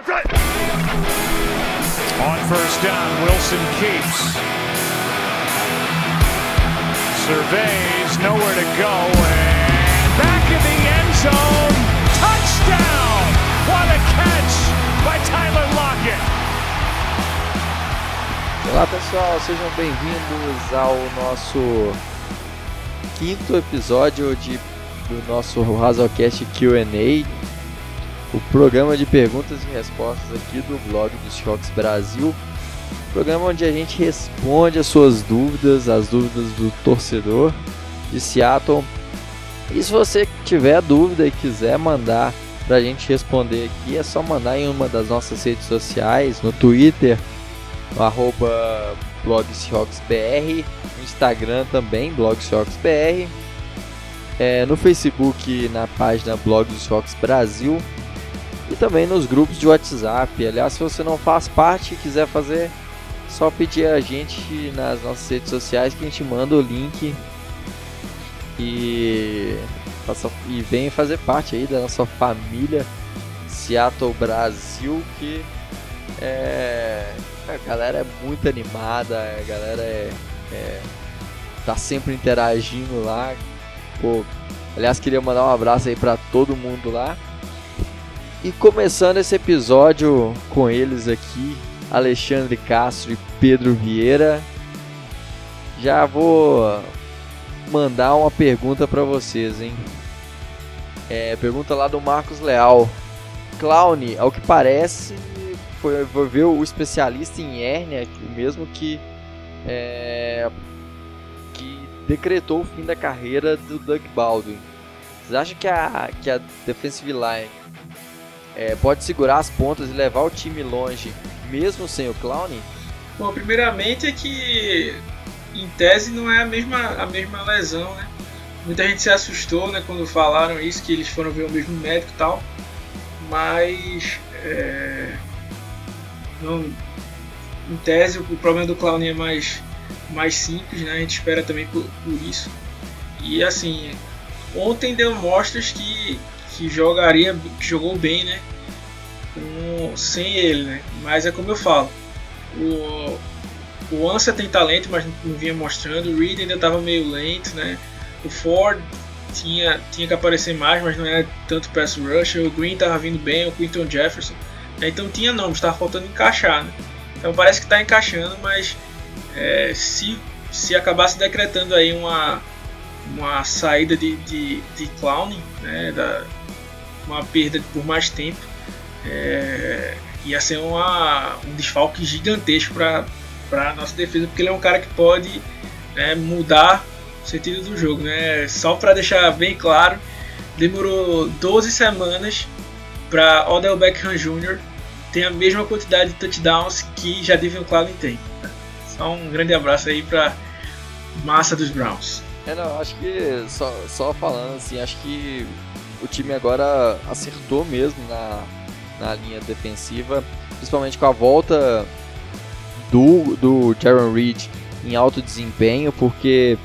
On first down, Wilson keeps. Surveys, nowhere to go, and back in the end zone. Touchdown! What a catch by Tyler Lockett! Olá pessoal, sejam bem-vindos ao nosso quinto episódio de, do nosso Razocast Q&A, o programa de perguntas e respostas aqui do blog dos Choques Brasil, programa onde a gente responde as suas dúvidas, as dúvidas do torcedor de Seattle. E se você tiver dúvida e quiser mandar para a gente responder aqui, é só mandar em uma das nossas redes sociais, no Twitter, no arroba blogsrocksbr, no Instagram também, blogsrocksbr, é, no Facebook, na página Blogs Rocks Brasil e também nos grupos de WhatsApp. Aliás, se você não faz parte e quiser fazer, só pedir a gente nas nossas redes sociais que a gente manda o link e, e vem fazer parte aí da nossa família Seattle Brasil que é, a galera é muito animada, a galera é, é tá sempre interagindo lá. Pô, aliás, queria mandar um abraço aí para todo mundo lá. E começando esse episódio com eles aqui, Alexandre Castro e Pedro Vieira, já vou mandar uma pergunta para vocês, hein? É, pergunta lá do Marcos Leal. Clown, ao que parece, foi, foi ver o especialista em hérnia, o mesmo que, é, que decretou o fim da carreira do Doug Baldwin. Vocês acham que a, que a defensive line é, pode segurar as pontas e levar o time longe, mesmo sem o Clown? Bom, primeiramente é que em tese não é a mesma, a mesma lesão, né? Muita gente se assustou né, quando falaram isso, que eles foram ver o mesmo médico e tal. Mas é, não, em tese o problema do Clown é mais, mais simples, né? A gente espera também por, por isso. E assim, ontem deu mostras que, que jogaria, que jogou bem, né? Sem ele, né? Mas é como eu falo, o, o Ansa tem talento, mas não vinha mostrando. O Reed ainda estava meio lento, né? O Ford tinha, tinha que aparecer mais, mas não era tanto pass rusher. O Green estava vindo bem, o Quinton Jefferson. Né? Então tinha nomes, estava faltando encaixar, né? Então parece que está encaixando, mas é, se, se acabasse decretando aí uma, uma saída de, de, de Clown, né? Da, uma perda por mais tempo. É, ia ser uma, um desfalque gigantesco para a nossa defesa, porque ele é um cara que pode né, mudar o sentido do jogo. Né? Só para deixar bem claro, demorou 12 semanas para Odell Beckham Jr. ter a mesma quantidade de touchdowns que já Devin Clowney tem. Só um grande abraço aí para massa dos Browns. É, não, acho que só, só falando assim, acho que o time agora acertou mesmo na, na linha defensiva, principalmente com a volta do, do Jaron Reed em alto desempenho, porque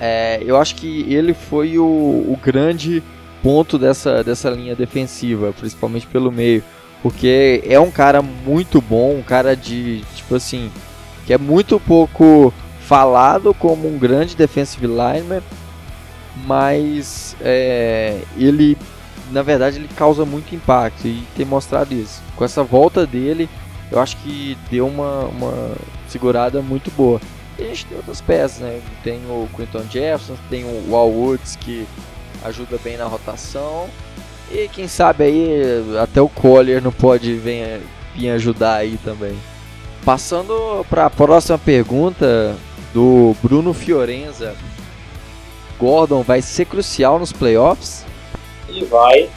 é, eu acho que ele foi o, o grande ponto dessa, dessa linha defensiva, principalmente pelo meio, porque é um cara muito bom, um cara de, tipo assim, que é muito pouco falado como um grande defensive lineman, mas é, ele na verdade ele causa muito impacto e tem mostrado isso. Com essa volta dele, eu acho que deu uma, uma segurada muito boa. E a gente tem outras peças, né? Tem o Quinton Jefferson, tem o Wall Woods que ajuda bem na rotação. E quem sabe aí até o Collier não pode vir, vir ajudar aí também. Passando para a próxima pergunta do Bruno Fiorenza. Gordon vai ser crucial nos playoffs? Ele vai.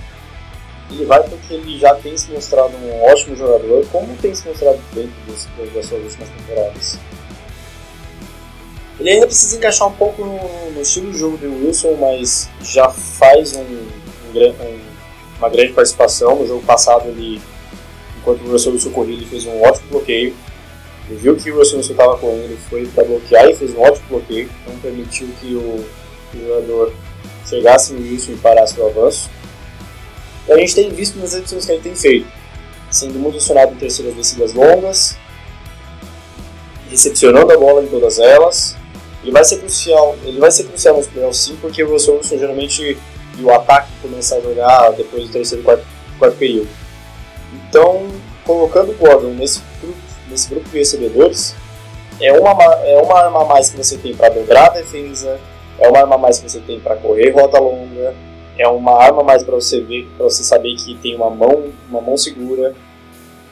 Ele vai porque ele já tem se mostrado um ótimo jogador, como tem se mostrado dentro das, suas últimas temporadas. Ele ainda precisa encaixar um pouco no, no estilo de jogo do Wilson, mas já faz um, um, um, uma grande participação. No jogo passado, ele, enquanto o Russell Wilson corria, ele fez um ótimo bloqueio. Ele viu que o Russell Wilson estava correndo, ele foi para bloquear e fez um ótimo bloqueio, não permitiu que o o jogador chegasse no Wilson e parasse o avanço. E a gente tem visto nas edições que ele tem feito. sendo muito acionado em terceiras descidas longas, recepcionando a bola em todas elas. Ele vai ser crucial, ele vai ser crucial nos playoffs sim, porque o Russell Wilson geralmente e o ataque começa a jogar depois do terceiro quarto, quarto período. Então, colocando o Gordon nesse grupo, nesse grupo de recebedores, é uma, é uma arma a mais que você tem para dobrar a defesa, é uma arma mais que você tem para correr rota longa, é uma arma mais para você ver, para você saber que tem uma mão, uma mão segura.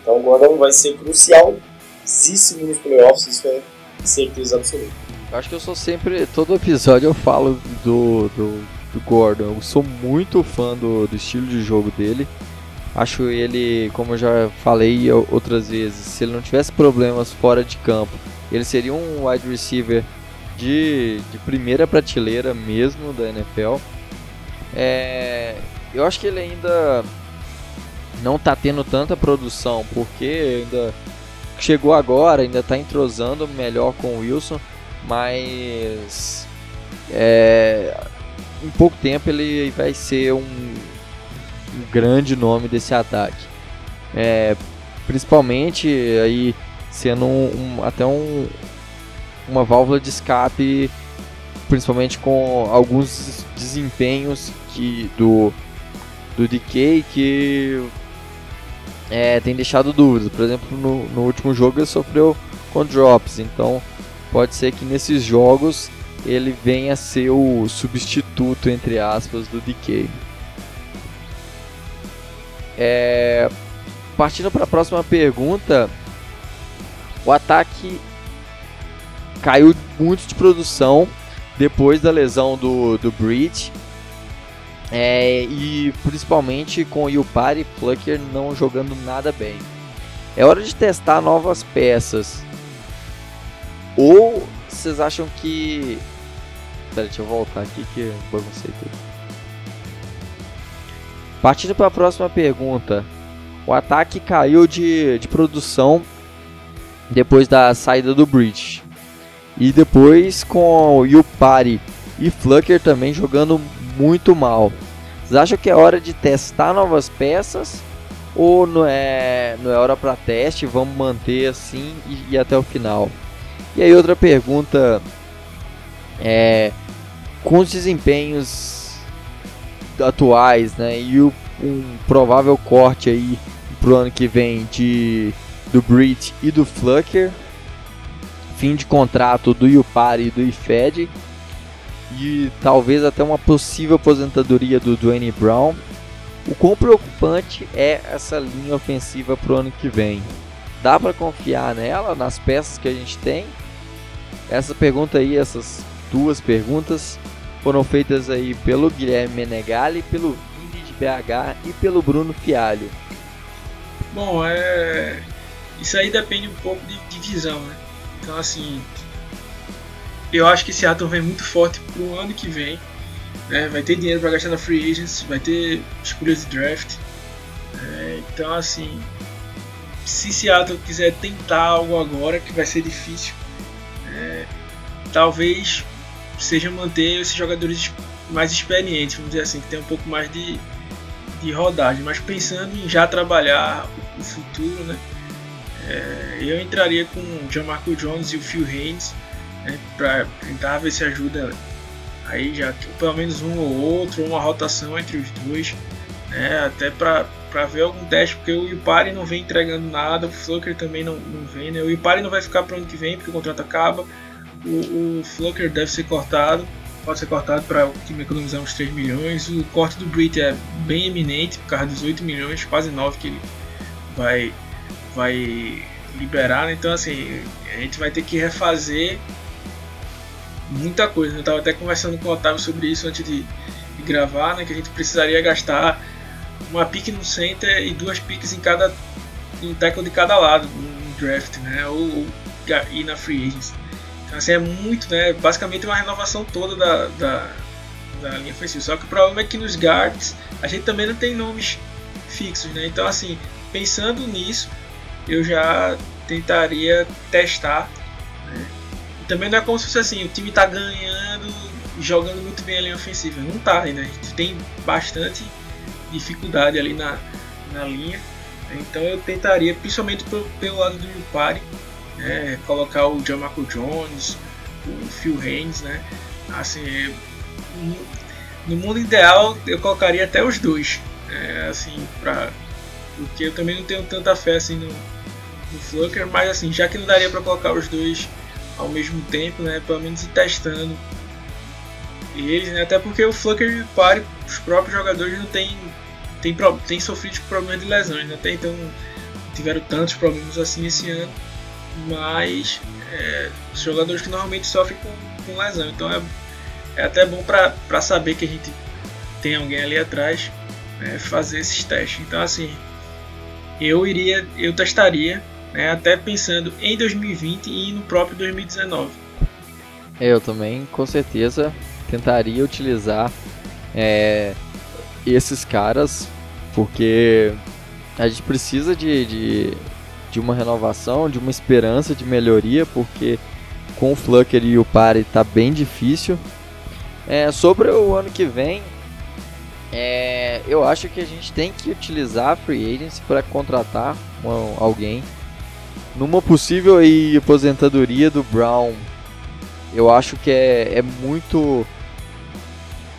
Então o Gordon vai ser crucialíssimo nos playoffs, isso é certeza absoluta. Eu acho que eu sou sempre, todo episódio eu falo do, do, do Gordon. Eu sou muito fã do, do estilo de jogo dele. Acho ele, como eu já falei outras vezes, se ele não tivesse problemas fora de campo, ele seria um wide receiver de, de primeira prateleira mesmo da NFL. É, eu acho que ele ainda não está tendo tanta produção, porque ainda chegou agora, ainda está entrosando melhor com o Wilson, mas é, em pouco tempo ele vai ser um, um grande nome desse ataque. É, principalmente aí sendo um, um, até um, uma válvula de escape, principalmente com alguns desempenhos que do do DK que é, tem deixado dúvidas. Por exemplo, no, no último jogo ele sofreu com drops, então pode ser que nesses jogos ele venha ser o substituto entre aspas do DK. É, partindo para a próxima pergunta, o ataque caiu muito de produção depois da lesão do, do Breach. É, e principalmente com o Yupari e Plucker não jogando nada bem. É hora de testar novas peças. Ou vocês acham que. Pera, deixa eu voltar aqui que eu baguncei tudo. Partindo para a próxima pergunta. O ataque caiu de, de produção depois da saída do Bridge. E depois com o Yupari e Flucker também jogando muito mal. Vocês acham que é hora de testar novas peças? Ou não é, não é hora para teste? Vamos manter assim e ir até o final? E aí outra pergunta é com os desempenhos atuais, né, e o, um provável corte aí pro ano que vem de do Brit e do Flucker. Fim de contrato do Yupari e do Ifed. E talvez até uma possível aposentadoria do Dwayne Brown. O quão preocupante é essa linha ofensiva pro ano que vem? Dá para confiar nela, nas peças que a gente tem? Essa pergunta aí, essas duas perguntas foram feitas aí pelo Guilherme Menegali, pelo Vini de BH e pelo Bruno Fialho. Bom, é isso aí depende um pouco de, de visão, né? Então, assim, eu acho que Seattle vem muito forte pro ano que vem. Né? Vai ter dinheiro para gastar na free agents, vai ter escolhas de draft. É, então, assim, se Seattle quiser tentar algo agora, que vai ser difícil, é, talvez seja manter esses jogadores mais experientes, vamos dizer assim, que tem um pouco mais de, de rodagem, mas pensando em já trabalhar o futuro, né? É, eu entraria com o Jamarco Jones e o Phil Haynes né, para tentar ver se ajuda aí já pelo menos um ou outro, uma rotação entre os dois, né, até para ver algum teste, porque o Ipari não vem entregando nada, o Flucker também não, não vem, né, o Ipari não vai ficar para o ano que vem porque o contrato acaba, o, o Flucker deve ser cortado, pode ser cortado para o time economizar uns 3 milhões, o corte do Brit é bem eminente, por causa dos 8 milhões, quase 9 que ele vai vai liberar, né? então assim, a gente vai ter que refazer muita coisa. Eu estava até conversando com o Otávio sobre isso antes de, de, gravar, né? Que a gente precisaria gastar uma pick no center e duas picks em cada um tackle de cada lado no draft, né? Ou, ou ir na free agents. Então assim é muito, né? Basicamente uma renovação toda da, da, da linha ofensiva. Só que o problema é que nos guards a gente também não tem nomes fixos, né? Então assim, pensando nisso, eu já tentaria testar. Né? Também não é como se fosse assim, o time está ganhando, jogando muito bem a linha ofensiva. Não está ainda. A gente tem bastante dificuldade ali na, na linha. Então eu tentaria, principalmente pelo, pelo lado do Yupari, né, colocar o Jamaco Jones, o Phil Haynes, né? Assim, no mundo ideal eu colocaria até os dois, é, assim, pra, porque eu também não tenho tanta fé assim no, no Flucker, mas assim, já que não daria para colocar os dois ao mesmo tempo, né, pelo menos ir testando eles, né, até porque o Flucker e o Pare, os próprios jogadores não têm tem, tem sofrido com problemas de lesões, né, até então tiveram tantos problemas assim esse ano, mas é, os jogadores que normalmente sofrem com, com lesão, então é é até bom para saber que a gente tem alguém ali atrás né, fazer esses testes. Então assim, eu iria, eu testaria, né, até pensando em 2020 e no próprio 2019. Eu também, com certeza, tentaria utilizar é, esses caras, porque a gente precisa de, de, de, uma renovação, de uma esperança de melhoria, porque com o Flucker e o Pare está bem difícil. É, sobre o ano que vem, é, eu acho que a gente tem que utilizar a free agency para contratar um, alguém. Numa possível aí, aposentadoria do Brown, eu acho que é, é muito.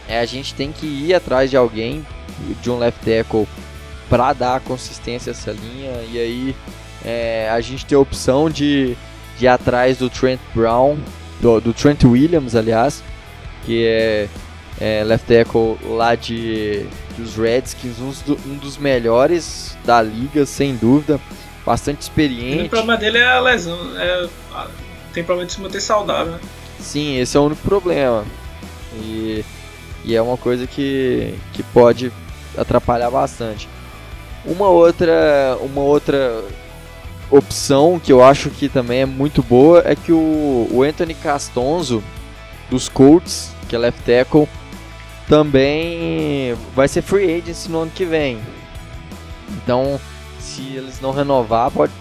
É, a gente tem que ir atrás de alguém, de um left tackle, para dar consistência a essa linha. E aí é, a gente tem a opção de, de ir atrás do Trent Brown, do, do Trent Williams, aliás que é, é left tackle lá de dos Redskins, um, um dos melhores da liga, sem dúvida, bastante experiente. O problema dele é a lesão, é, tem problema de se manter saudável. Né? Sim, esse é o único problema. E, e é uma coisa que, que pode atrapalhar bastante. Uma outra, uma outra opção que eu acho que também é muito boa é que o, o Anthony Castonzo dos Colts que é left tackle, também vai ser free agency no ano que vem. Então, se eles não renovar, pode,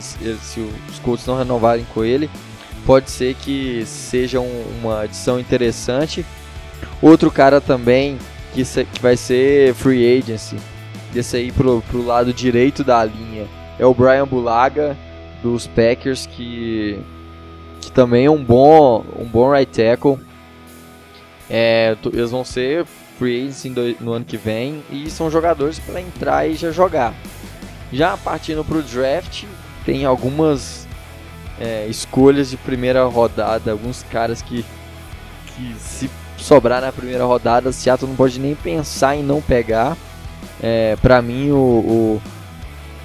se os Colts não renovarem com ele, pode ser que seja uma adição interessante. Outro cara também que, que vai ser free agency, desse aí pro, pro lado direito da linha, é o Brian Bulaga dos Packers, que, que também é um bom, um bom right tackle é, eles vão ser free agents no ano que vem e são jogadores para entrar e já jogar. Já partindo para o draft, tem algumas é, escolhas de primeira rodada, alguns caras que, que se sobrar na primeira rodada, Seattle não pode nem pensar em não pegar. É, para mim, o, o,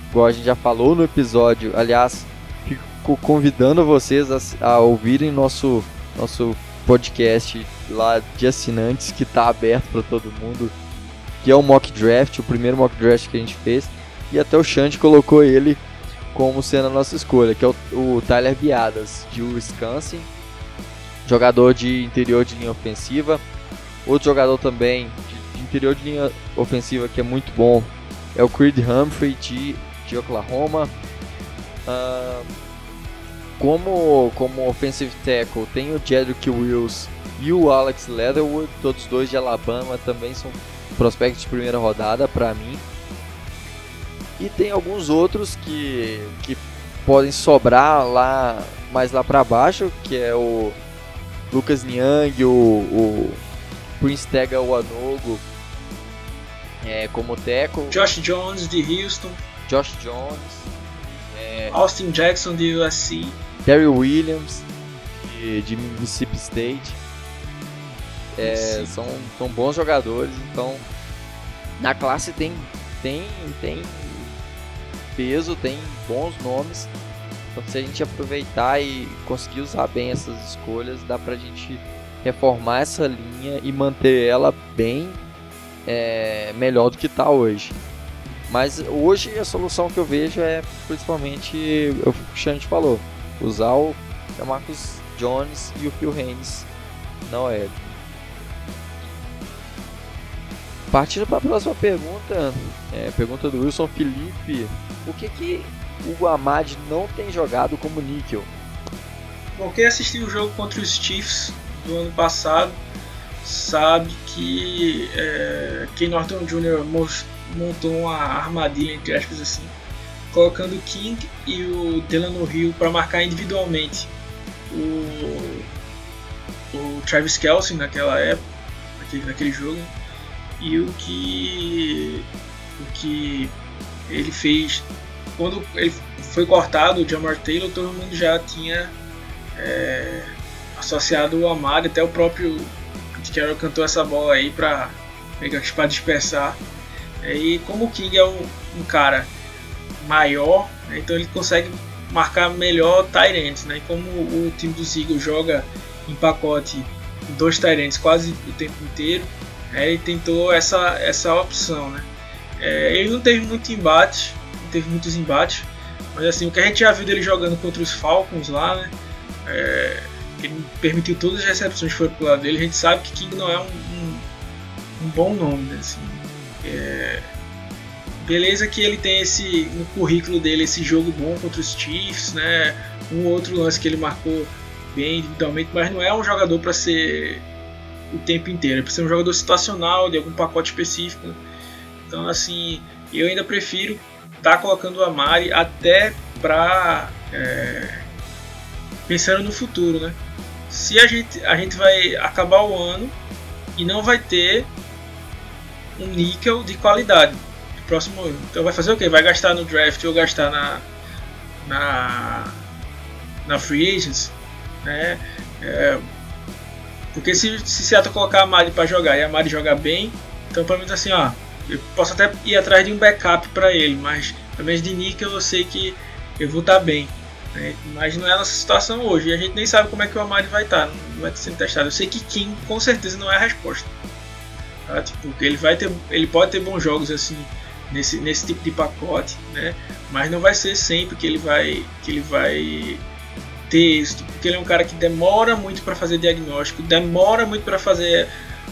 igual a gente já falou no episódio, aliás, fico convidando vocês a, a ouvirem nosso, nosso podcast lá de assinantes que está aberto para todo mundo, que é o mock draft, o primeiro mock draft que a gente fez, e até o Xande colocou ele como sendo a nossa escolha, que é o, o Tyler Biadas, de Wisconsin, jogador de interior de linha ofensiva. Outro jogador também de, de interior de linha ofensiva que é muito bom é o Creed Humphrey de, de Oklahoma. Uh, como, como offensive tackle, tem o Jedrick Wills e o Alex Leatherwood, todos dois de Alabama, também são prospectos de primeira rodada para mim. E tem alguns outros que, que podem sobrar lá mais lá para baixo, que é o Lucas Niang, o, o Prince Tega Wanogo é, como teco. Josh Jones de Houston. Josh Jones. É, Austin Jackson de USC. Terry Williams, de, de Mississippi State. É, são, são bons jogadores, então na classe tem, tem, tem peso, tem bons nomes. Então se a gente aproveitar e conseguir usar bem essas escolhas, dá pra gente reformar essa linha e manter ela bem é, melhor do que está hoje. Mas hoje a solução que eu vejo é principalmente o que o Xande falou usar o Marcus Jones e o Phil Haynes na OL. Partindo para a próxima pergunta, é, pergunta do Wilson Felipe: o que que o Amad não tem jogado como níquel? Bom, quem assistiu o jogo contra os Chiefs do ano passado sabe que é, Ken Norton Jr. montou uma armadilha, entre aspas assim, colocando o King e o Delano Hill para marcar individualmente o, o Travis Kelsey naquela época, naquele, naquele jogo, e o que, o que ele fez quando ele foi cortado o Jamar Taylor, todo mundo já tinha é, associado o Amari, até o próprio Pete cantou essa bola aí para para dispersar. É, e como o King é um, um cara maior, né, então ele consegue marcar melhor Tyrants, né? E como o time do Eagles joga em pacote dois Tyrants quase o tempo inteiro, é, ele tentou essa, essa opção, né? É, ele não teve muito embate, não teve muitos embates, mas assim, o que a gente já viu dele jogando contra os Falcons lá, né? É, ele permitiu todas as recepções que foram pro lado dele, a gente sabe que King não é um, um, um bom nome, né? Assim, é, beleza que ele tem esse no currículo dele esse jogo bom contra os Chiefs, né? Um outro lance que ele marcou bem individualmente, mas não é um jogador para ser o tempo inteiro, é ser um jogador situacional de algum pacote específico. Então assim, eu ainda prefiro estar tá colocando o Amari até para é, pensando no futuro, né? Se a gente a gente vai acabar o ano e não vai ter um níquel de qualidade próximo ano. Então vai fazer o quê? Vai gastar no draft ou gastar na na na free agents, né? É, porque se, se Seattle colocar a Mari para jogar e a Mari jogar bem, então pelo menos assim, ó, eu posso até ir atrás de um backup para ele, mas pelo menos de níquel eu sei que eu vou estar tá bem. Né? Mas não é a nossa situação hoje. E a gente nem sabe como é que o Amari vai estar, tá, não vai estar sendo testado. Eu sei que Kim com certeza não é a resposta. Tá? Tipo, ele vai ter, ele pode ter bons jogos assim nesse, nesse tipo de pacote, né? Mas não vai ser sempre que ele vai que ele vai ter êxito, porque ele é um cara que demora muito para fazer diagnóstico, demora muito para fazer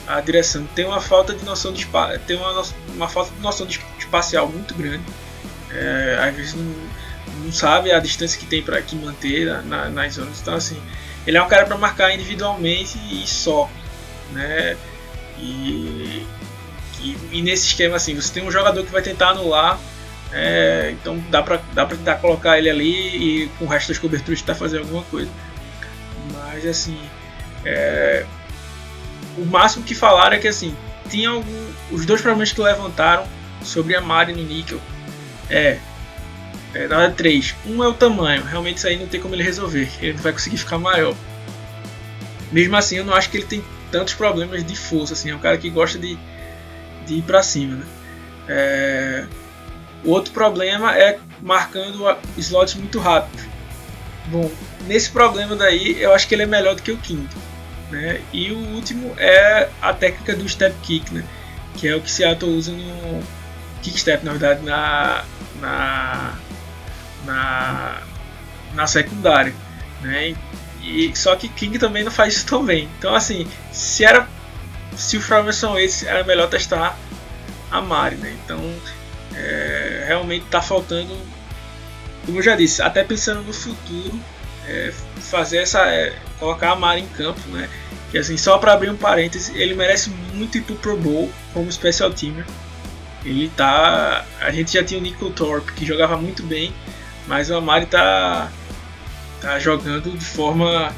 a direção, tem uma falta de noção de espaço, tem uma, uma falta de noção de espacial muito grande. É, às vezes não, não sabe a distância que tem para que manter na, nas zonas. Então assim, ele é um cara para marcar individualmente e só, né? E e, e, nesse esquema assim, você tem um jogador que vai tentar anular, é, então dá pra, dá pra tentar colocar ele ali e com o resto das coberturas tentar fazer alguma coisa. Mas assim, é, o máximo que falaram é que assim, tinha algum, os dois problemas que levantaram sobre a Mari no níquel é, é na verdade três. Um é o tamanho, realmente isso aí não tem como ele resolver, ele não vai conseguir ficar maior. Mesmo assim, eu não acho que ele tem tantos problemas de força, assim, é um cara que gosta de de ir para cima. Né? É... Outro problema é marcando slots muito rápido. Bom, nesse problema daí eu acho que ele é melhor do que o quinto. Né? E o último é a técnica do step kick, né? que é o que Seattle usa no kick step, na verdade, na, na, na, na secundária. Né? E, só que King também não faz isso tão bem. Então, assim, se era se problemas são esses, era melhor testar a Mari, né? Então, é, realmente está faltando, como eu já disse, até pensando no futuro, é, fazer essa, é, colocar a Mari em campo, né? Que assim, só para abrir um parêntese, ele merece muito ir pro Pro Bowl como special teamer. Ele tá, a gente já tinha o Nico Thorpe que jogava muito bem, mas o Amari tá tá jogando de forma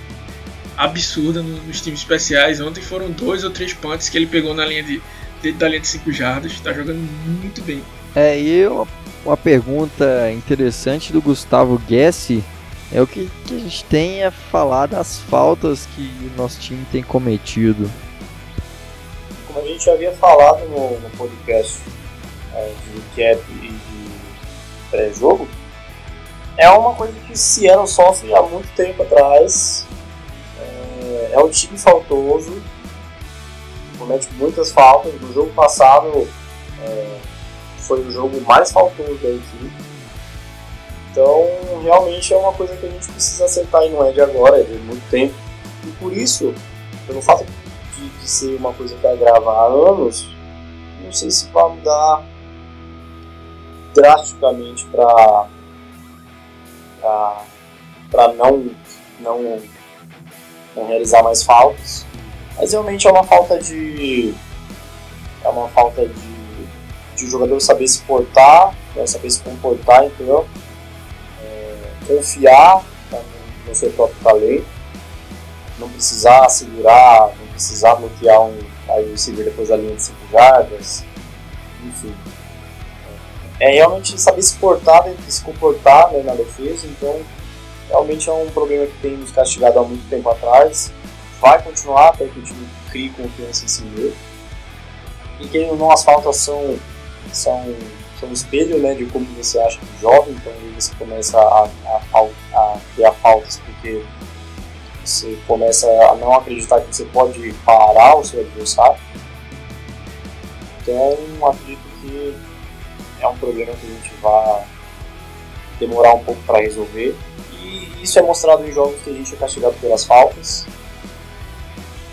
absurda nos times especiais. Ontem foram dois ou três punts que ele pegou na linha de dentro da linha de 5 jardas. Está jogando muito bem. É, e uma, uma pergunta interessante do Gustavo Guessi é o que, que, a gente tem a falar das faltas que o nosso time tem cometido. Como a gente havia falado no, no podcast é, de cap e de pré-jogo, é uma coisa que Seattle sofre há muito tempo atrás é um time faltoso, comete muitas faltas. No jogo passado é, foi o jogo mais faltoso da equipe. Então, realmente é uma coisa que a gente precisa acertar e não é de agora, é de muito tempo. E por isso, pelo fato de, de ser uma coisa que vai gravar há anos, não sei se vai mudar drasticamente para para não não não realizar mais faltas. Mas realmente é uma falta de. É uma falta de, de o jogador saber se portar, né, saber se comportar, entendeu? É, confiar no seu próprio talento, não precisar segurar, não precisar bloquear um receiver depois da linha de 5 jardas, enfim. É realmente saber se portar, se comportar né, na defesa, então realmente é um problema que tem nos castigado há muito tempo atrás, vai continuar até que o time crie confiança em si mesmo. E que não as são, são, são um espelho né, de como você acha que joga, então você começa a, a, a criar faltas porque você começa a não acreditar que você pode parar o seu adversário. Então acredito que é um problema que a gente vai demorar um pouco para resolver. E isso é mostrado em jogos que a gente é castigado pelas faltas,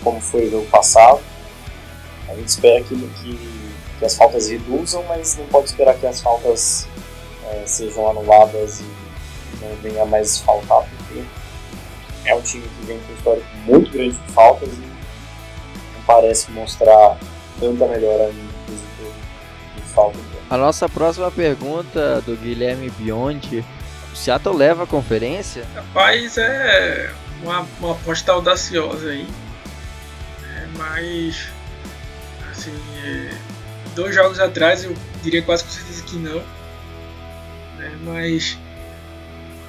como foi o jogo passado. A gente espera que, que, que as faltas reduzam, mas não pode esperar que as faltas é, sejam anuladas e não venha mais faltar, porque é um time que vem com um histórico muito grande de faltas e não parece mostrar tanta melhora em quesito de falta. A nossa próxima pergunta do Guilherme Biondi. O Seattle leva a conferência? Rapaz, é uma, uma aposta audaciosa aí. É, mas, assim, é, dois jogos atrás eu diria quase com certeza que não. Né, mas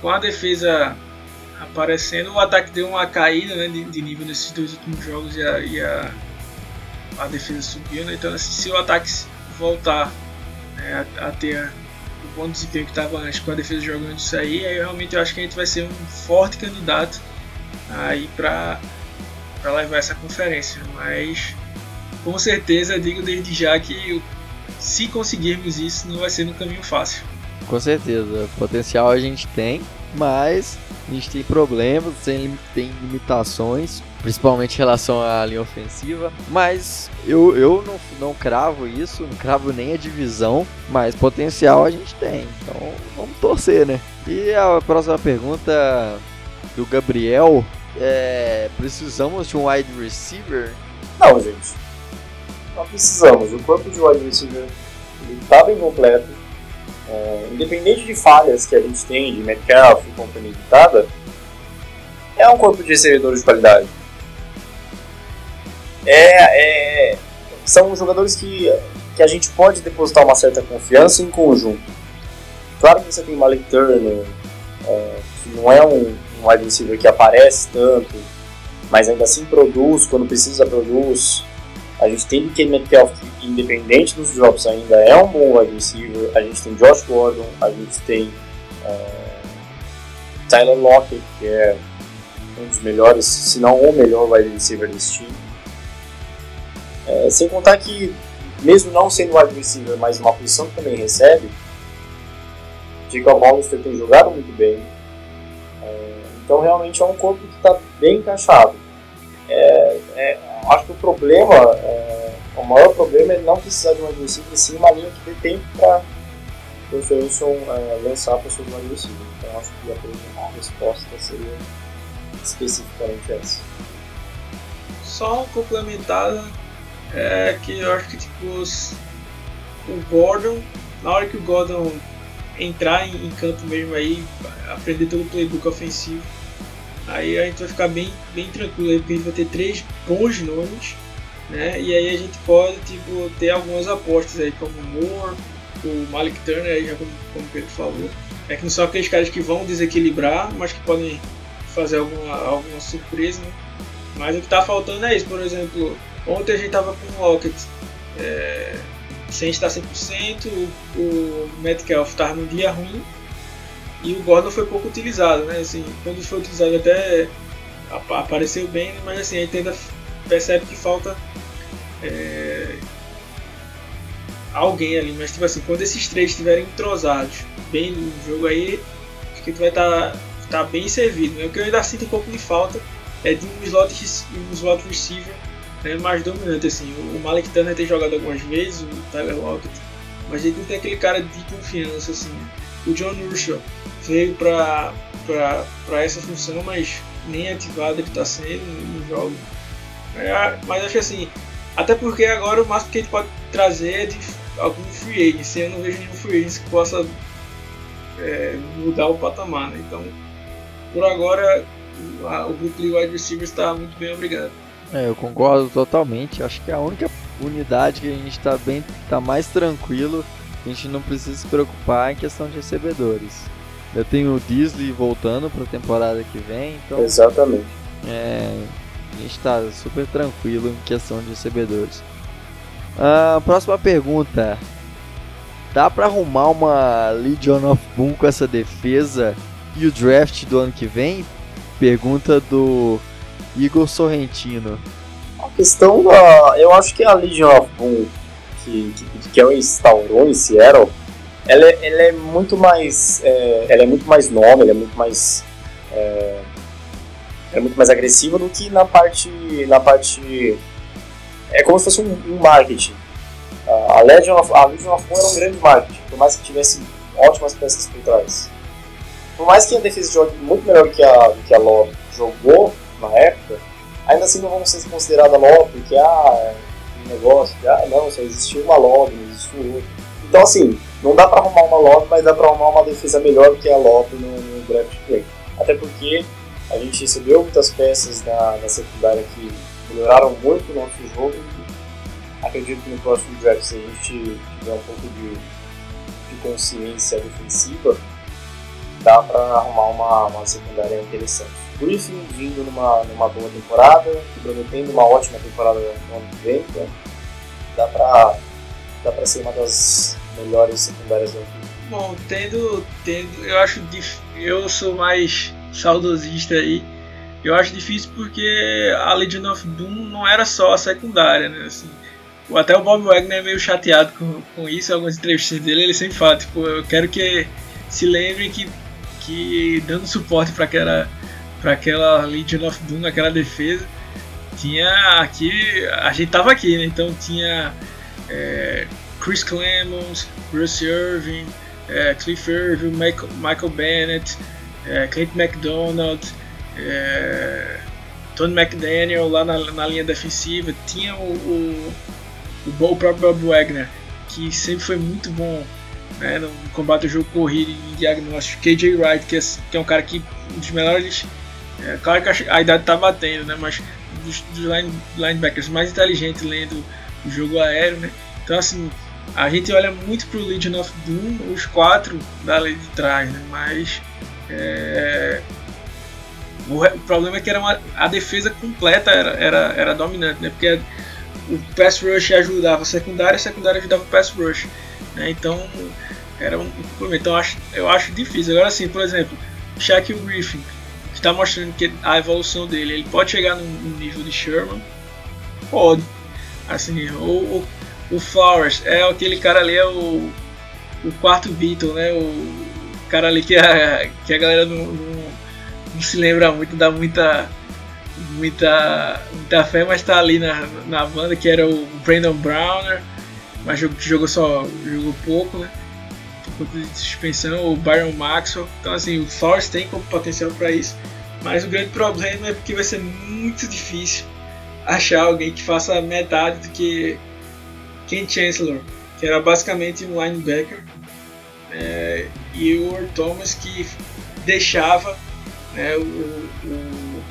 com a defesa aparecendo, o ataque deu uma caída né, de, de, nível nesses dois últimos jogos e a, e a, a defesa subiu. Né? Então, assim, se o ataque voltar né, a, a, ter o bom desempenho que estava antes com a defesa jogando isso aí, aí realmente eu acho que a gente vai ser um forte candidato aí para levar essa conferência. Mas com certeza digo desde já que se conseguirmos isso, não vai ser no caminho fácil. Com certeza, potencial a gente tem, mas a gente tem problemas, tem, tem limitações, principalmente em relação à linha ofensiva. Mas eu, eu não, não cravo isso, não cravo nem a divisão, mas potencial a gente tem. Então vamos torcer, né? E a próxima pergunta do Gabriel é: precisamos de um wide receiver? Não, gente. Não precisamos. O corpo de wide receiver está bem completo é, independente de falhas que a gente tem de Metcalf e companhia limitada, é um corpo de recebedores de qualidade. É, é, são jogadores que, que a gente pode depositar uma certa confiança em conjunto. Claro que você tem Malik Turner, é, que não é um, um wide receiver que aparece tanto, mas ainda assim produz, quando precisa produz. A gente tem DK Metcalf, que independente dos drops ainda é um bom wide receiver. A gente tem Josh Gordon, a gente tem é, Tyler Lockett, que é um dos melhores, se não o melhor wide receiver desse time. É, sem contar que, mesmo não sendo wide receiver, mas uma posição que também recebe, Jacob Hollister tem jogado muito bem. É, então realmente é um corpo que está bem encaixado. É, é, acho que o problema, é, o maior problema é não precisar de um adversário e sim uma linha que dê tempo para o Ferguson é, lançar para o seu adversário. Então acho que a resposta seria especificamente essa. Só complementada é que eu acho que tipo os, o Gordon, na hora que o Gordon entrar em, em campo mesmo aí, aprender todo o playbook ofensivo, Aí a gente vai ficar bem, bem tranquilo aí, porque a gente vai ter três bons nomes, né? E aí a gente pode tipo, ter algumas apostas aí, como o Moore, o Malik Turner, aí já como, como o Pedro falou. É que não são aqueles caras que vão desequilibrar, mas que podem fazer alguma, alguma surpresa, né? Mas o que está faltando é isso, por exemplo, ontem a gente tava com o Lockett é, sem estar 100%, o, o Metcalf estava num dia ruim, e o Gordon foi pouco utilizado, né? Assim, quando foi utilizado até apareceu bem, mas assim, a gente ainda percebe que falta é, alguém ali. Mas tipo assim, quando esses três estiverem entrosados bem no jogo aí, acho que tu vai estar tá, tá bem servido. Né? O que eu ainda sinto um pouco de falta é de um slot, um slot receiver né, mais dominante. Assim. O Malik Turner tem jogado algumas vezes, o Tyler Lockett, mas ele não tem aquele cara de confiança assim. O John Urshaw veio para essa função, mas nem ativado ele está sendo no jogo. É, mas acho assim, até porque agora o máximo que a gente pode trazer é de algum free agent. Eu não vejo nenhum free agent que possa é, mudar o patamar. Né? Então, por agora, o Brooklyn Wide Receivers está muito bem, obrigado. É, eu concordo totalmente. Acho que é a única unidade que a gente está bem, tá mais tranquilo. A gente não precisa se preocupar em questão de recebedores. Eu tenho o Disney voltando para a temporada que vem, então. Exatamente. É, a gente está super tranquilo em questão de recebedores. Uh, próxima pergunta. Dá para arrumar uma Legion of Boom com essa defesa e o draft do ano que vem? Pergunta do Igor Sorrentino. A questão da. Eu acho que a Legion of Boom que, que, que ela instaurou em Seattle, ela, é, ela é muito mais. É, ela é muito mais nova, ela é muito mais. É, é muito mais agressiva do que na parte. Na parte. É como se fosse um, um marketing. A Legion, of, a Legion of Boom era um grande marketing, por mais que tivesse ótimas peças por trás. Por mais que a defesa jogue muito melhor que a, que a Love jogou na época, ainda assim não vamos ser considerada Love, porque ah, um negócio, ah, não, só existiu uma Love, não existiu outra. Então assim, não dá pra arrumar uma Love, mas dá pra arrumar uma defesa melhor do que a Love no, no draft play. Até porque a gente recebeu muitas peças na, secundária que melhoraram muito o nosso jogo acredito que no próximo draft, se a gente tiver um pouco de, de consciência defensiva, dá para arrumar uma, uma secundária interessante. Griffin vindo numa, numa boa temporada, prometendo uma ótima temporada no ano que vem, então dá para dá pra ser uma das melhores secundárias que vem. Bom, tendo, tendo, eu acho eu sou mais saudosista aí. Eu acho difícil porque a Legion of Doom não era só a secundária, né? Assim, até o Bob Wagner é meio chateado com, com isso, algumas entrevistas dele ele sempre fala, tipo, eu quero que se lembrem que que dando suporte para aquela para aquela Legion of Doom, aquela defesa, tinha aqui a gente tava aqui, né? Então tinha é, Chris Clemons, Bruce Irving, é, Cliff Irving, Michael, Michael Bennett, é, Clint McDonald, é, Tony McDaniel lá na, na, linha defensiva, tinha o, o, o, o próprio Bob Wagner, que sempre foi muito bom né, no combate ao jogo corrido em diagnóstico. KJ Wright, que é, que é um cara que um dos melhores. É, claro que a, idade tá batendo, né, mas dos, dos line, linebackers mais inteligentes lendo o jogo aéreo. Né, então, assim, a gente olha muito pro Legion of Doom, os quatro da lei de trás, né, mas. É, o, problema é que era uma, a defesa completa era, era, era dominante, né? Porque o pass rush ajudava a secundária, a secundária ajudava o pass rush. Né? Então, era um Então, eu acho, eu acho difícil. Agora, assim, por exemplo, Shaquille Griffin, está mostrando que a evolução dele, ele pode chegar no nível de Sherman? Pode. Assim, o, o, o Flowers é aquele cara ali, é o, o quarto Beatle, né? O cara ali que a, que a galera não, não, não se lembra muito, dá muita muita, muita fé, mas tá ali na, na banda, que era o Brandon Browner mas jogou só jogou pouco, né? Por conta de suspensão, o Byron Maxwell. Então assim, o Force tem como potencial para isso. Mas o grande problema é porque vai ser muito difícil achar alguém que faça metade do que Ken Chancellor, que era basicamente um linebacker, é, e o Earl Thomas que deixava né, o, o,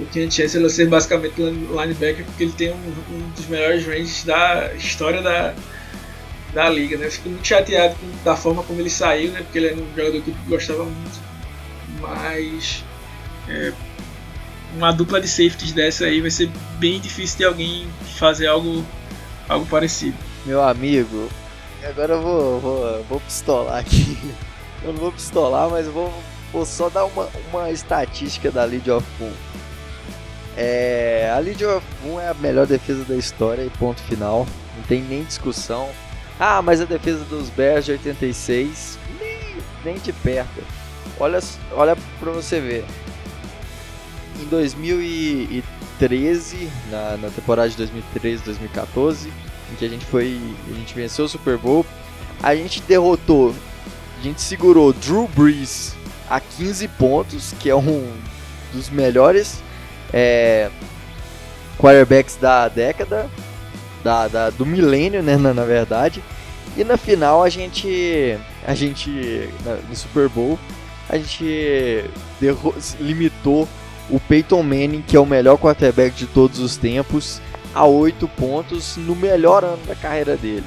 o Ken Chancellor ser basicamente linebacker porque ele tem um, um dos melhores ranges da história da, da liga, né? Fico muito chateado com, da forma como ele saiu, né? Porque ele era um jogador que eu gostava muito. Mas é, uma dupla de safeties dessa aí vai ser bem difícil de alguém fazer algo, algo parecido. Meu amigo, agora eu vou, vou, vou pistolar aqui. Eu não vou pistolar, mas vou, vou só dar uma, uma estatística da League of Boom. É, a Legion of Boom é a melhor defesa da história e ponto final. Não tem nem discussão. Ah, mas a defesa dos Bears de 86, nem, nem de perto. Olha, olha pra você ver. Em 2013, na, na temporada de 2013-2014, em que a gente foi. A gente venceu o Super Bowl, a gente derrotou. A gente segurou Drew Brees a 15 pontos, que é um dos melhores é, quarterbacks da década, da, da do milênio, né, na, na, verdade. E na final a gente, a gente no Super Bowl, a gente limitou o Peyton Manning, que é o melhor quarterback de todos os tempos, a 8 pontos no melhor ano da carreira dele.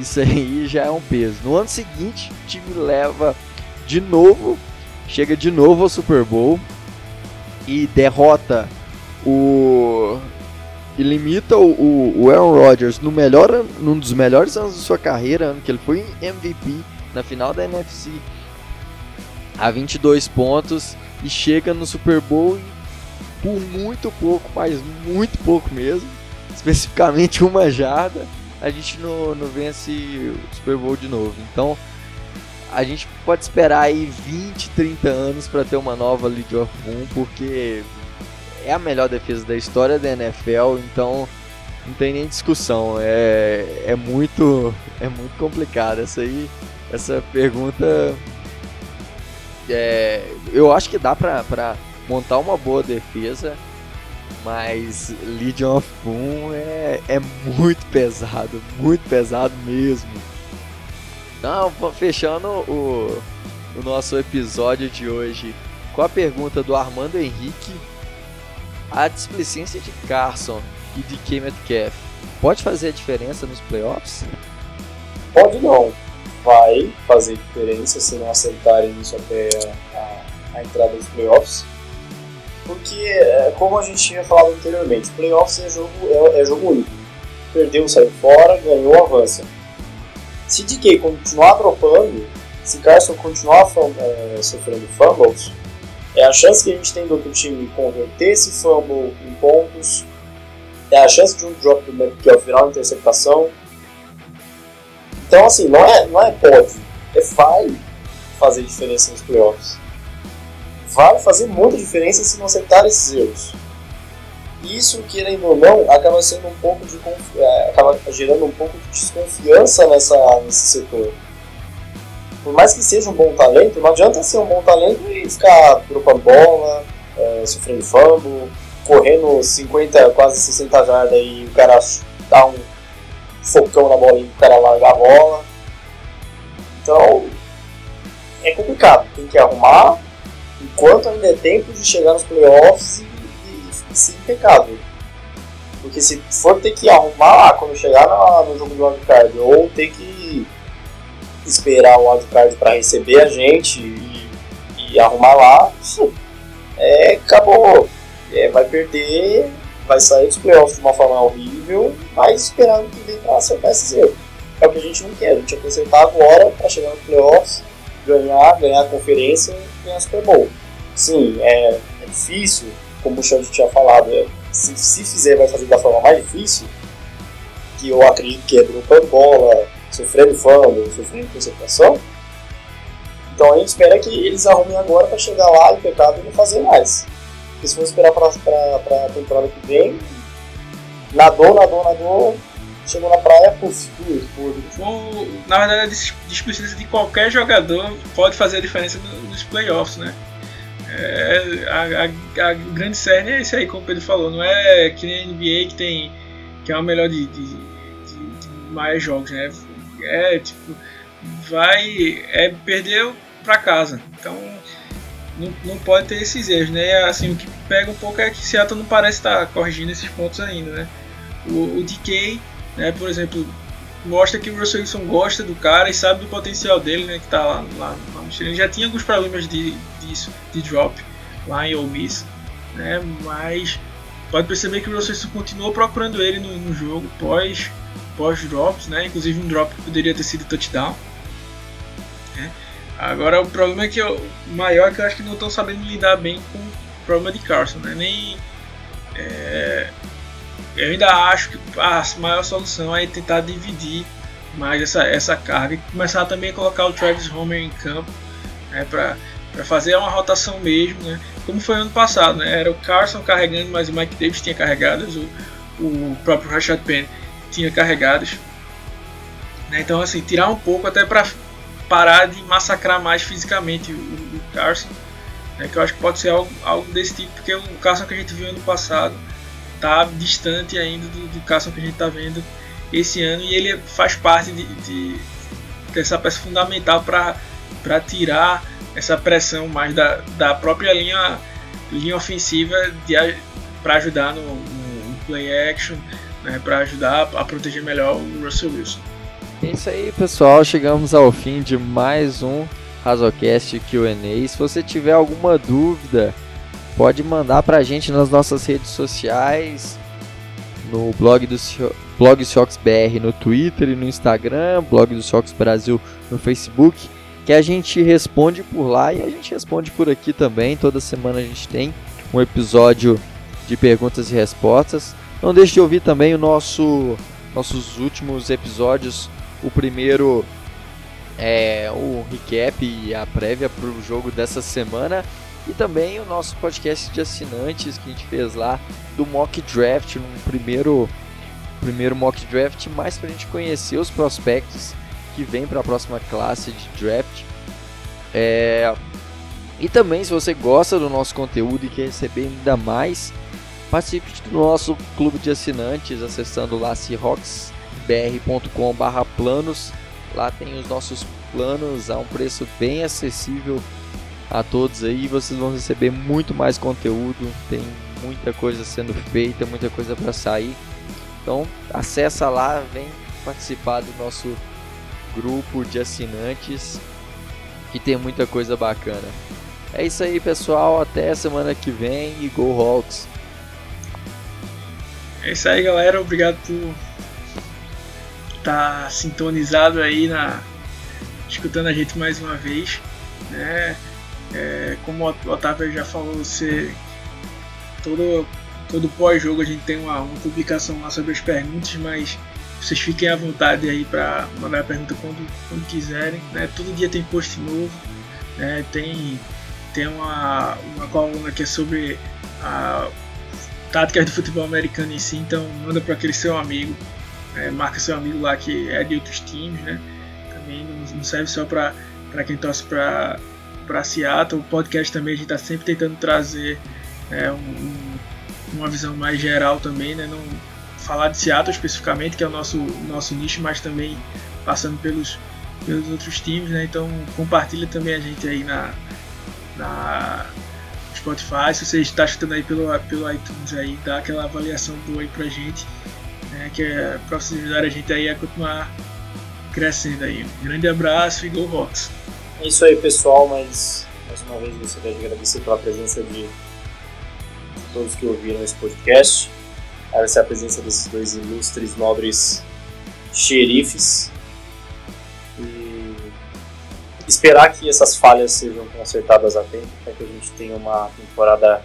Isso aí já é um peso. No ano seguinte, o time leva de novo, chega de novo ao Super Bowl e derrota o e limita o, o Aaron Rodgers no melhor, num dos melhores anos da sua carreira, ano que ele foi MVP na final da NFC, a 22 pontos e chega no Super Bowl por muito pouco, mas muito pouco mesmo, especificamente uma jarda, a gente não, não vence o Super Bowl de novo. Então a gente pode esperar aí 20, 30 anos para ter uma nova League of Boom, porque é a melhor defesa da história da NFL, então não tem nem discussão. É, é muito é muito complicado essa aí. Essa pergunta é, eu acho que dá pra montar uma boa defesa, mas Legion of Boom é, é muito pesado, muito pesado mesmo. Então, fechando o, o nosso episódio de hoje com a pergunta do Armando Henrique a displicência de Carson e de K. Metcalf pode fazer a diferença nos playoffs? Pode não. Vai fazer diferença se não acertarem isso até a, a entrada dos playoffs. Porque, é, como a gente tinha falado anteriormente, playoffs é jogo, é, é jogo único. Perdeu, saiu fora, ganhou, avança. Se DK continuar dropando, se Carson continuar é, sofrendo fumbles, é a chance que a gente tem do outro time converter esse fumble em pontos. É a chance de um drop do Metcalf virar uma interceptação. Então, assim, não é, não é pode, é vai fazer diferença nos playoffs. Vai fazer muita diferença se não acertar esses erros. Isso, querendo ou não, acaba sendo um pouco de é, acaba gerando um pouco de desconfiança nessa, nesse setor por mais que seja um bom talento, não adianta ser um bom talento e ficar dropando bola, é, sofrendo fumble, correndo 50, quase 60 jardas e o cara dá um focão na e o cara larga a bola. Então é complicado, tem que arrumar enquanto ainda é tempo de chegar nos playoffs e, e, e ser impecável. Porque se for ter que arrumar quando chegar no, no jogo do wildcard ou ter que esperar o wildcard para receber a gente e, e arrumar lá, é, acabou. É, vai perder, vai sair dos playoffs de uma forma horrível, mas esperando que vem para acertar esses erros. É o que a gente não quer, a gente quer acertar agora para chegar nos playoffs, ganhar, ganhar a conferência e ganhar Super Bowl. Sim, é, é difícil, como o Xande tinha falado, é, se, se fizer vai fazer da forma mais difícil, que eu acredito que é dropando bola, sofrendo fumble, sofrendo concentração. Então a gente espera que eles arrumem agora para chegar lá pecado e não fazer mais. Porque se for esperar para a temporada que vem, nadou, nadou, nadou, chegou na praia, tudo, tudo. Na verdade, a displicência de qualquer jogador pode fazer a diferença nos playoffs, né? É, a, a, a, grande série é isso aí, como o Pedro falou, não é que nem a NBA que tem que é o melhor de, de, de, de mais jogos, né? é tipo, vai é perder para casa. Então não, não pode ter esses erros, né? Assim, o que pega um pouco é que Seattle não parece estar corrigindo esses pontos ainda, né? O, o DK, né, por exemplo, mostra que o Russell Wilson gosta do cara e sabe do potencial dele, né? Que tá lá, lá, lá no Chile. Já tinha alguns problemas de, disso, de drop lá em Ole Miss, né? Mas pode perceber que o Russell Wilson continuou procurando ele no, no jogo pós pós-drops, né? Inclusive um drop que poderia ter sido touchdown. Agora o problema é que o maior é que eu acho que não estão sabendo lidar bem com o problema de Carson, né? Nem é, eu ainda acho que a maior solução é tentar dividir mais essa, essa carga e começar também a colocar o Travis Homer em campo né, para fazer uma rotação mesmo, né? como foi ano passado. Né? Era o Carson carregando, mas o Mike Davis tinha carregado, o, o próprio Rashad Penny tinha carregadas. Né? Então, assim, tirar um pouco até para parar de massacrar mais fisicamente o, o Carson. Né? Que eu acho que pode ser algo, algo desse tipo, porque o Carson que a gente viu ano passado está distante ainda do, do Carson que a gente está vendo esse ano e ele faz parte de, de dessa peça fundamental para tirar essa pressão mais da, da própria linha, linha ofensiva para ajudar no, no, play action, né, para ajudar a proteger melhor o Russell Wilson. É isso aí, pessoal. Chegamos ao fim de mais um Razocast Q&A. Se você tiver alguma dúvida, pode mandar para a gente nas nossas redes sociais, no blog do blog Seahawks BR no Twitter e no Instagram, blog do Seahawks Brasil no Facebook, que a gente responde por lá e a gente responde por aqui também. Toda semana a gente tem um episódio de perguntas e respostas. Não deixe de ouvir também o nosso nossos últimos episódios. O primeiro é o recap e a prévia para o jogo dessa semana e também o nosso podcast de assinantes que a gente fez lá do mock draft, no primeiro, primeiro mock draft, mais para a gente conhecer os prospectos que vem para a próxima classe de draft. É... E também, se você gosta do nosso conteúdo e quer receber ainda mais, participe do nosso clube de assinantes acessando lá seahawksbr.com/planos. Lá tem os nossos planos a um preço bem acessível a todos aí. Vocês vão receber muito mais conteúdo, tem muita coisa sendo feita, muita coisa para sair. Então, acessa lá, vem participar do nosso grupo de assinantes que tem muita coisa bacana. É isso aí, pessoal. Até semana que vem e Go Hawks! É isso aí, galera. Obrigado por tá sintonizado aí na escutando a gente mais uma vez, né? É, como o Otávio já falou, você todo, todo pós-jogo a gente tem uma, uma, publicação lá sobre as perguntas, mas vocês fiquem à vontade aí para mandar a pergunta quando, quando quiserem. Né? Todo dia tem post novo, né? tem, tem uma, uma coluna que é sobre a táticas do futebol americano em si, então manda para aquele seu amigo, né? marca seu amigo lá que é de outros times, né? Também não, não serve só para quem torce para para Seattle. O podcast também a gente está sempre tentando trazer é, um, uma visão mais geral também, né? Não falar de Seattle especificamente, que é o nosso, nosso nicho, mas também passando pelos, pelos outros times, né? Então compartilha também a gente aí na, na Spotify. Se você está escutando aí pelo, pelo iTunes aí, dá aquela avaliação boa aí pra gente, né? Que é vocês ajudarem a gente aí a continuar crescendo aí. Um grande abraço e Go Hawks! É isso aí, pessoal, mas mais uma vez gostaria de agradecer pela presença de, de todos que ouviram esse podcast. Agradecer a presença desses dois ilustres, nobres xerifes. E esperar que essas falhas sejam consertadas a tempo para que a gente tenha uma temporada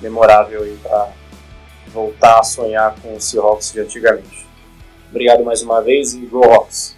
memorável aí para voltar a sonhar com o Seahawks de antigamente. Obrigado mais uma vez e Go Hawks!